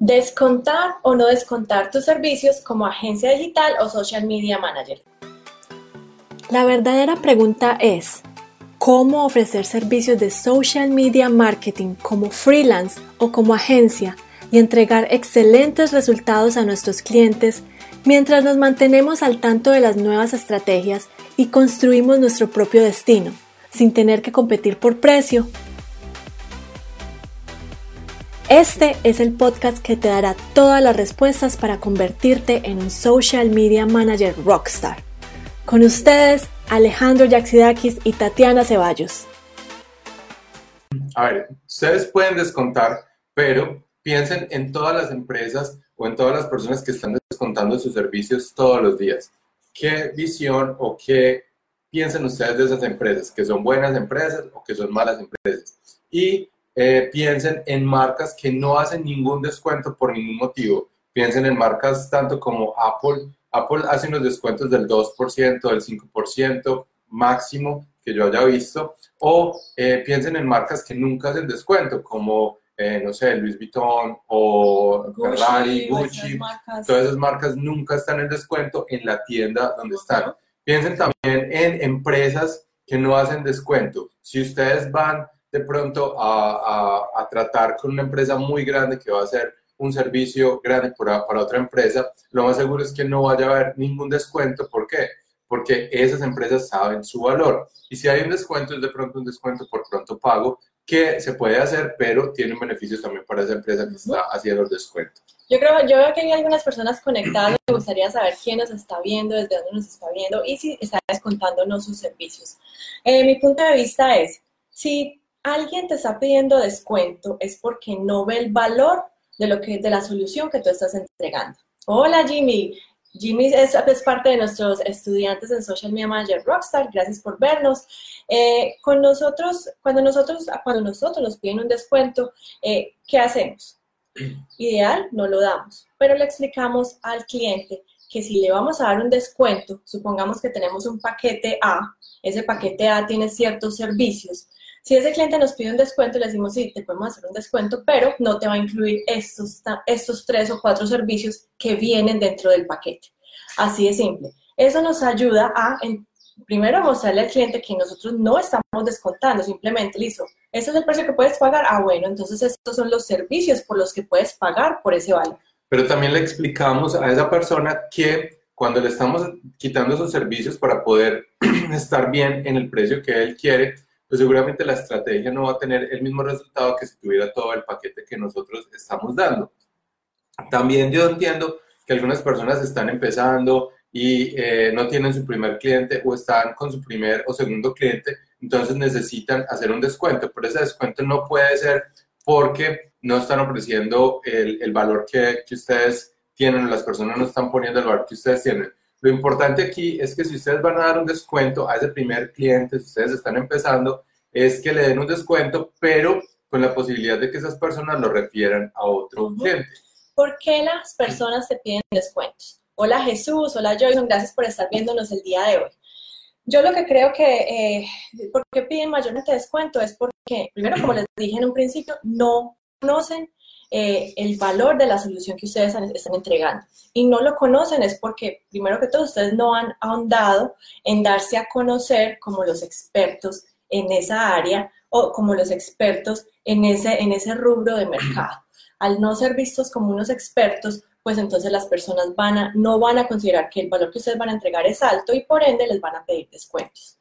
Descontar o no descontar tus servicios como agencia digital o social media manager. La verdadera pregunta es, ¿cómo ofrecer servicios de social media marketing como freelance o como agencia y entregar excelentes resultados a nuestros clientes mientras nos mantenemos al tanto de las nuevas estrategias y construimos nuestro propio destino, sin tener que competir por precio este es el podcast que te dará todas las respuestas para convertirte en un social media manager rockstar. Con ustedes, Alejandro Yaxidakis y Tatiana Ceballos. A ver, ustedes pueden descontar, pero piensen en todas las empresas o en todas las personas que están descontando sus servicios todos los días. ¿Qué visión o qué piensan ustedes de esas empresas? ¿Que son buenas empresas o que son malas empresas? Y eh, piensen en marcas que no hacen ningún descuento por ningún motivo. Piensen en marcas tanto como Apple. Apple hace unos descuentos del 2%, del 5% máximo que yo haya visto. O eh, piensen en marcas que nunca hacen descuento, como, eh, no sé, Louis Vuitton o Ferrari, Gucci. Todas esas marcas nunca están en descuento en la tienda donde están. Piensen también en empresas que no hacen descuento. Si ustedes van de pronto a, tratar con una empresa muy grande que va a hacer un servicio grande para, para otra empresa, lo más seguro es que no vaya a haber ningún descuento. ¿Por qué? Porque esas empresas saben su valor. Y si hay un descuento, es de pronto un descuento por pronto pago que se puede hacer, pero tiene un beneficio también para esa empresa que está haciendo el descuento. Yo creo, yo veo que hay algunas personas conectadas. Me gustaría saber quién nos está viendo, desde dónde nos está viendo y si está descontándonos sus servicios. Eh, mi punto de vista es, si alguien te está pidiendo descuento es porque no ve el valor de, lo que, de la solución que tú estás entregando. Hola Jimmy, Jimmy es, parte de nuestros estudiantes en Social Media Manager Rockstar. Gracias por vernos. Eh, con nosotros, cuando nosotros, cuando nosotros nos piden un descuento, eh, ¿qué hacemos? Ideal, no lo damos, pero le explicamos al cliente que si le vamos a dar un descuento, supongamos que tenemos un paquete A, ese paquete A tiene ciertos servicios, si ese cliente nos pide un descuento, le decimos, sí, te podemos hacer un descuento, pero no te va a incluir estos, estos tres o cuatro servicios que vienen dentro del paquete. Así de simple. Eso nos ayuda a, primero, mostrarle al cliente que nosotros no estamos descontando, simplemente, listo, ese es el precio que puedes pagar. Ah, bueno, entonces estos son los servicios por los que puedes pagar por ese valor. Pero también le explicamos a esa persona que cuando le estamos quitando esos servicios para poder estar bien en el precio que él quiere, pues seguramente la estrategia no va a tener el mismo resultado que si tuviera todo el paquete que nosotros estamos dando. También yo entiendo que algunas personas están empezando y eh, no tienen su primer cliente o están con su primer o segundo cliente, entonces necesitan hacer un descuento, pero ese descuento no puede ser porque no están ofreciendo el, valor que, que ustedes tienen, las personas no están poniendo el valor que ustedes tienen. Lo importante aquí es que si ustedes van a dar un descuento a ese primer cliente, si ustedes están empezando, es que le den un descuento, pero con la posibilidad de que esas personas lo refieran a otro cliente. ¿Por qué las personas te piden descuentos? Hola Jesús, hola Joyson, gracias por estar viéndonos el día de hoy. Yo lo que creo que, eh, ¿por qué piden mayormente descuento? Es porque, primero, como les dije en un principio, no conocen eh, el valor de la solución que ustedes están entregando. Y no lo conocen es porque, primero que todo, ustedes no han ahondado en darse a conocer como los expertos en esa área o como los expertos en ese, en ese rubro de mercado. Al no ser vistos como unos expertos, pues entonces las personas van a, no van a considerar que el valor que ustedes van a entregar es alto y por ende les van a pedir descuentos.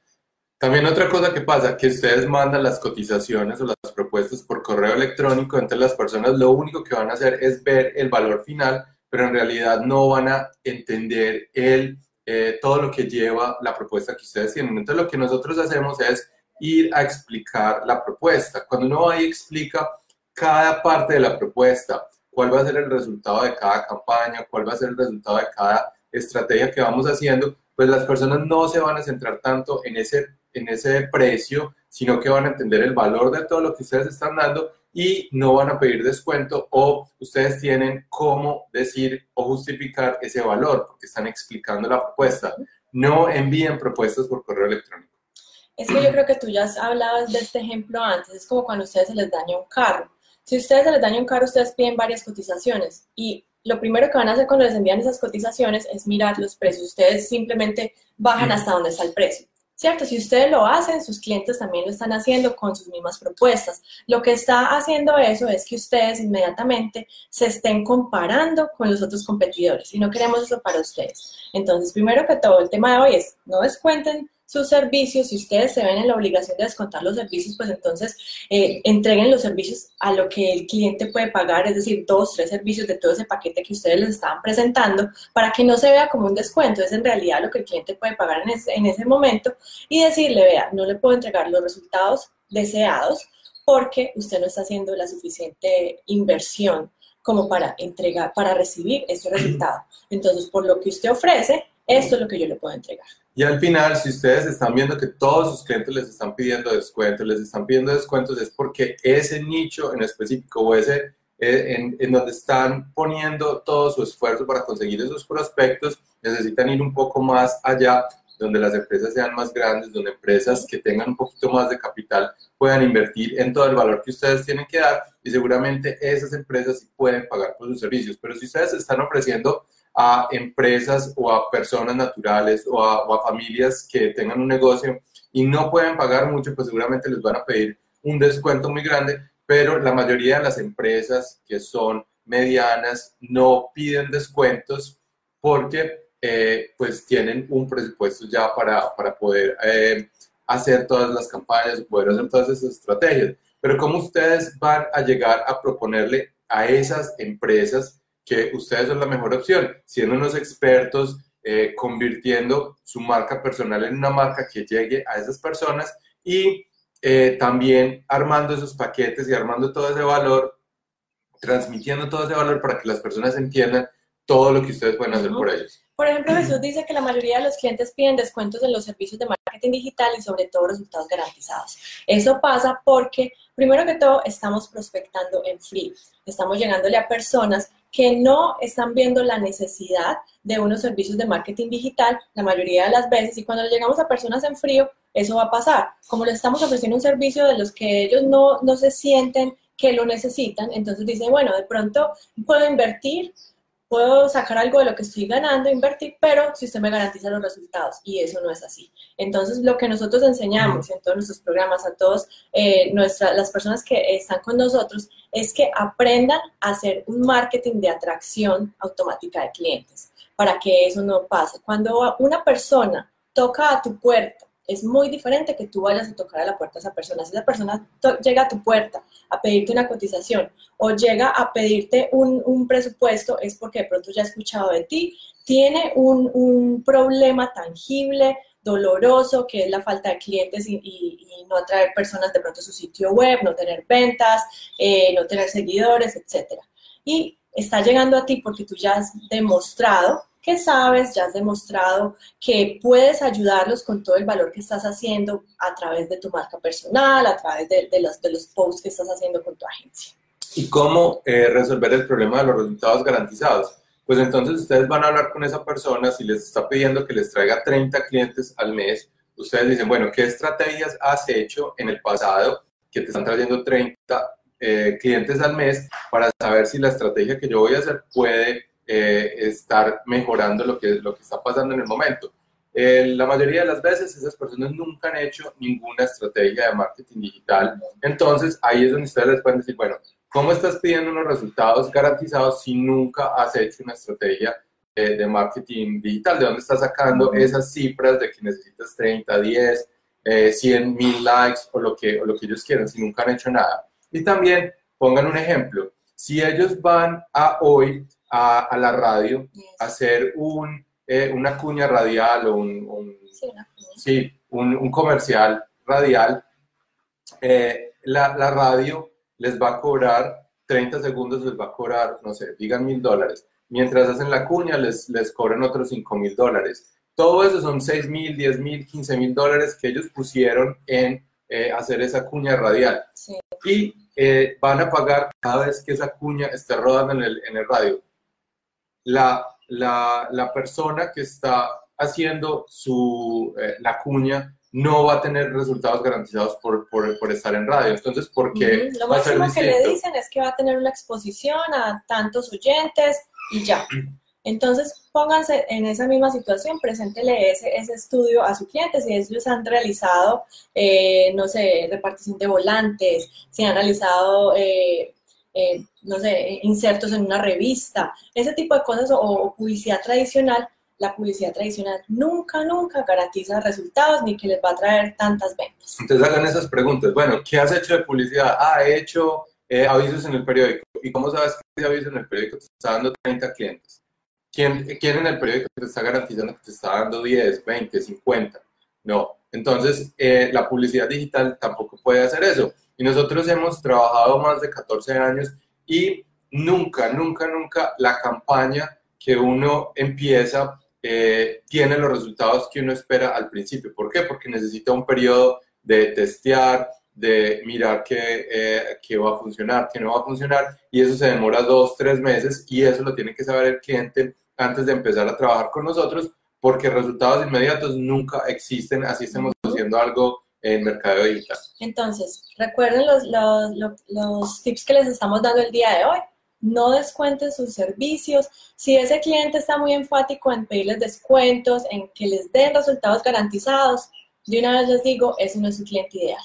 También otra cosa que pasa, que ustedes mandan las cotizaciones o las propuestas por correo electrónico, entonces las personas lo único que van a hacer es ver el valor final, pero en realidad no van a entender el, eh, todo lo que lleva la propuesta que ustedes tienen. Entonces lo que nosotros hacemos es ir a explicar la propuesta. Cuando uno va y explica cada parte de la propuesta, cuál va a ser el resultado de cada campaña, cuál va a ser el resultado de cada estrategia que vamos haciendo, pues las personas no se van a centrar tanto en ese en ese precio, sino que van a entender el valor de todo lo que ustedes están dando y no van a pedir descuento o ustedes tienen cómo decir o justificar ese valor porque están explicando la propuesta. No envíen propuestas por correo electrónico. Es que yo creo que tú ya hablabas de este ejemplo antes, es como cuando a ustedes se les daña un carro. Si ustedes se les daña un carro, ustedes piden varias cotizaciones y lo primero que van a hacer cuando les envían esas cotizaciones es mirar los precios. Ustedes simplemente bajan hasta donde está el precio. ¿Cierto? Si ustedes lo hacen, sus clientes también lo están haciendo con sus mismas propuestas. Lo que está haciendo eso es que ustedes inmediatamente se estén comparando con los otros competidores y no queremos eso para ustedes. Entonces, primero que todo, el tema de hoy es no descuenten sus servicios, si ustedes se ven en la obligación de descontar los servicios, pues entonces eh, entreguen los servicios a lo que el cliente puede pagar, es decir, dos, tres servicios de todo ese paquete que ustedes les estaban presentando, para que no se vea como un descuento, es en realidad lo que el cliente puede pagar en ese, en ese momento y decirle, vea, no le puedo entregar los resultados deseados porque usted no está haciendo la suficiente inversión como para entregar, para recibir ese resultado. Entonces, por lo que usted ofrece, esto es lo que yo le puedo entregar. Y al final, si ustedes están viendo que todos sus clientes les están pidiendo descuentos, les están pidiendo descuentos, es porque ese nicho en específico o ese eh, en, en, donde están poniendo todo su esfuerzo para conseguir esos prospectos, necesitan ir un poco más allá, donde las empresas sean más grandes, donde empresas que tengan un poquito más de capital puedan invertir en todo el valor que ustedes tienen que dar y seguramente esas empresas sí pueden pagar por sus servicios. Pero si ustedes están ofreciendo a empresas o a personas naturales o a, familias que tengan un negocio y no pueden pagar mucho, pues seguramente les van a pedir un descuento muy grande, pero la mayoría de las empresas que son medianas no piden descuentos porque eh, pues tienen un presupuesto ya para, para poder eh, hacer todas las campañas, poder hacer todas esas estrategias. Pero ¿cómo ustedes van a llegar a proponerle a esas empresas que ustedes son la mejor opción, siendo unos expertos, eh, convirtiendo su marca personal en una marca que llegue a esas personas y eh, también armando esos paquetes y armando todo ese valor, transmitiendo todo ese valor para que las personas entiendan todo lo que ustedes pueden hacer por ellos. Por ejemplo, Jesús dice que la mayoría de los clientes piden descuentos en los servicios de marketing digital y sobre todo resultados garantizados. Eso pasa porque, primero que todo, estamos prospectando en free. Estamos llegándole a personas que no están viendo la necesidad de unos servicios de marketing digital la mayoría de las veces y cuando llegamos a personas en frío, eso va a pasar. Como les estamos ofreciendo un servicio de los que ellos no, no se sienten que lo necesitan, entonces dicen, bueno, de pronto puedo invertir puedo sacar algo de lo que estoy ganando, invertir, pero si usted me garantiza los resultados, y eso no es así. Entonces, lo que nosotros enseñamos en todos nuestros programas a todos eh, las personas que están con nosotros es que aprendan a hacer un marketing de atracción automática de clientes para que eso no pase. Cuando una persona toca a tu puerta es muy diferente que tú vayas a tocar a la puerta a esa persona. Si esa persona llega a tu puerta a pedirte una cotización o llega a pedirte un, presupuesto, es porque de pronto ya ha escuchado de ti, tiene un, problema tangible, doloroso, que es la falta de clientes y, no atraer personas de pronto a su sitio web, no tener ventas, eh, no tener seguidores, etc. Y está llegando a ti porque tú ya has demostrado que sabes, ya has demostrado que puedes ayudarlos con todo el valor que estás haciendo a través de tu marca personal, a través de, los, de los posts que estás haciendo con tu agencia. ¿Y cómo eh, resolver el problema de los resultados garantizados? Pues entonces ustedes van a hablar con esa persona, si les está pidiendo que les traiga 30 clientes al mes, ustedes dicen, bueno, ¿qué estrategias has hecho en el pasado que te están trayendo 30 eh, clientes al mes para saber si la estrategia que yo voy a hacer puede eh, estar mejorando lo que, lo que está pasando en el momento. Eh, la mayoría de las veces esas personas nunca han hecho ninguna estrategia de marketing digital. Entonces ahí es donde ustedes les pueden decir, bueno, ¿cómo estás pidiendo unos resultados garantizados si nunca has hecho una estrategia eh, de marketing digital? ¿De dónde estás sacando esas cifras de que necesitas 30, 10, 100 mil likes o lo, que, o lo que ellos quieran si nunca han hecho nada? Y también pongan un ejemplo. Si ellos van a hoy a, la radio, hacer un, eh, una cuña radial o un, sí, un, comercial radial, eh, la, la, radio les va a cobrar 30 segundos, les va a cobrar, no sé, digan mil dólares. Mientras hacen la cuña, les, les cobran otros 5 mil dólares. Todo eso son 6 mil, 10 mil, 15 mil dólares que ellos pusieron en eh, hacer esa cuña radial. Y van a pagar cada vez que esa cuña esté rodando en el, en el radio la, la, persona que está haciendo su, eh, la cuña no va a tener resultados garantizados por, por, por estar en radio. Entonces, ¿por qué Lo va a ser máximo que le dicen es que va a tener una exposición a tantos oyentes y ya. Entonces, pónganse en esa misma situación, preséntele ese, ese estudio a su cliente, si ellos han realizado, eh, no sé, repartición de volantes, si han realizado, eh, eh, no sé, insertos en una revista, ese tipo de cosas o, o publicidad tradicional, la publicidad tradicional nunca, nunca garantiza resultados ni que les va a traer tantas ventas. Entonces hagan esas preguntas. Bueno, ¿qué has hecho de publicidad? Ah, he hecho eh, avisos en el periódico. ¿Y cómo sabes que ese aviso en el periódico te está dando 30 clientes? ¿Quién, ¿Quién en el periódico te está garantizando que te está dando 10, 20, 50? No. Entonces, eh, la publicidad digital tampoco puede hacer eso. Y nosotros hemos trabajado más de 14 años y nunca, nunca, nunca la campaña que uno empieza eh, tiene los resultados que uno espera al principio. ¿Por qué? Porque necesita un periodo de testear, de mirar qué, eh, qué va a funcionar, qué no va a funcionar, y eso se demora dos, tres meses, y eso lo tiene que saber el cliente antes de empezar a trabajar con nosotros, porque resultados inmediatos nunca existen, así estemos haciendo algo en mercado digital. Entonces, recuerden los, los, los, los tips que les estamos dando el día de hoy. No descuenten sus servicios. Si ese cliente está muy enfático en pedirles descuentos, en que les den resultados garantizados, de una vez les digo, ese no es su cliente ideal.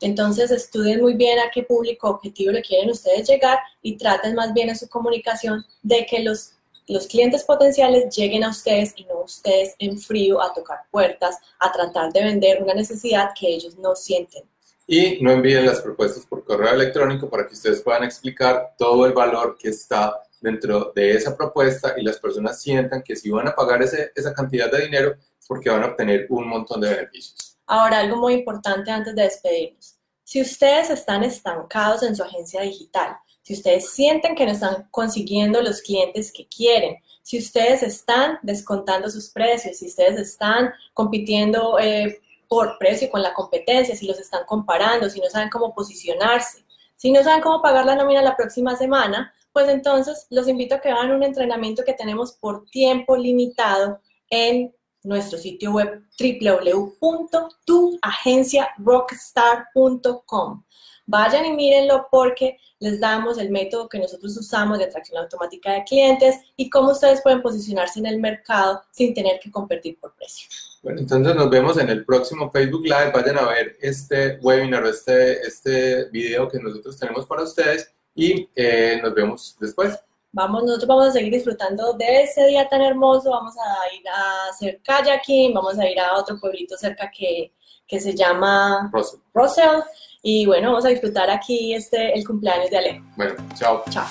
Entonces, estudien muy bien a qué público objetivo le quieren ustedes llegar y traten más bien en su comunicación de que los, los clientes potenciales lleguen a ustedes y no ustedes en frío a tocar puertas, a tratar de vender una necesidad que ellos no sienten. Y no envíen las propuestas por correo electrónico para que ustedes puedan explicar todo el valor que está dentro de esa propuesta y las personas sientan que si van a pagar ese, esa cantidad de dinero es porque van a obtener un montón de beneficios. Ahora, algo muy importante antes de despedirnos. Si ustedes están estancados en su agencia digital, si ustedes sienten que no están consiguiendo los clientes que quieren, si ustedes están descontando sus precios, si ustedes están compitiendo eh, por precio con la competencia, si los están comparando, si no saben cómo posicionarse, si no saben cómo pagar la nómina la próxima semana, pues entonces los invito a que hagan un entrenamiento que tenemos por tiempo limitado en nuestro sitio web www.tuagenciarockstar.com. Vayan y mírenlo porque les damos el método que nosotros usamos de atracción automática de clientes y cómo ustedes pueden posicionarse en el mercado sin tener que competir por precio. Bueno, entonces nos vemos en el próximo Facebook Live. Vayan a ver este webinar o este, este video que nosotros tenemos para ustedes y eh, nos vemos después. Vamos, nosotros vamos a seguir disfrutando de ese día tan hermoso. Vamos a ir a hacer kayaking, vamos a ir a otro pueblito cerca que, que se llama Russell. Russell. Y bueno, vamos a disfrutar aquí este, el cumpleaños de Ale. Bueno, chao. Chao.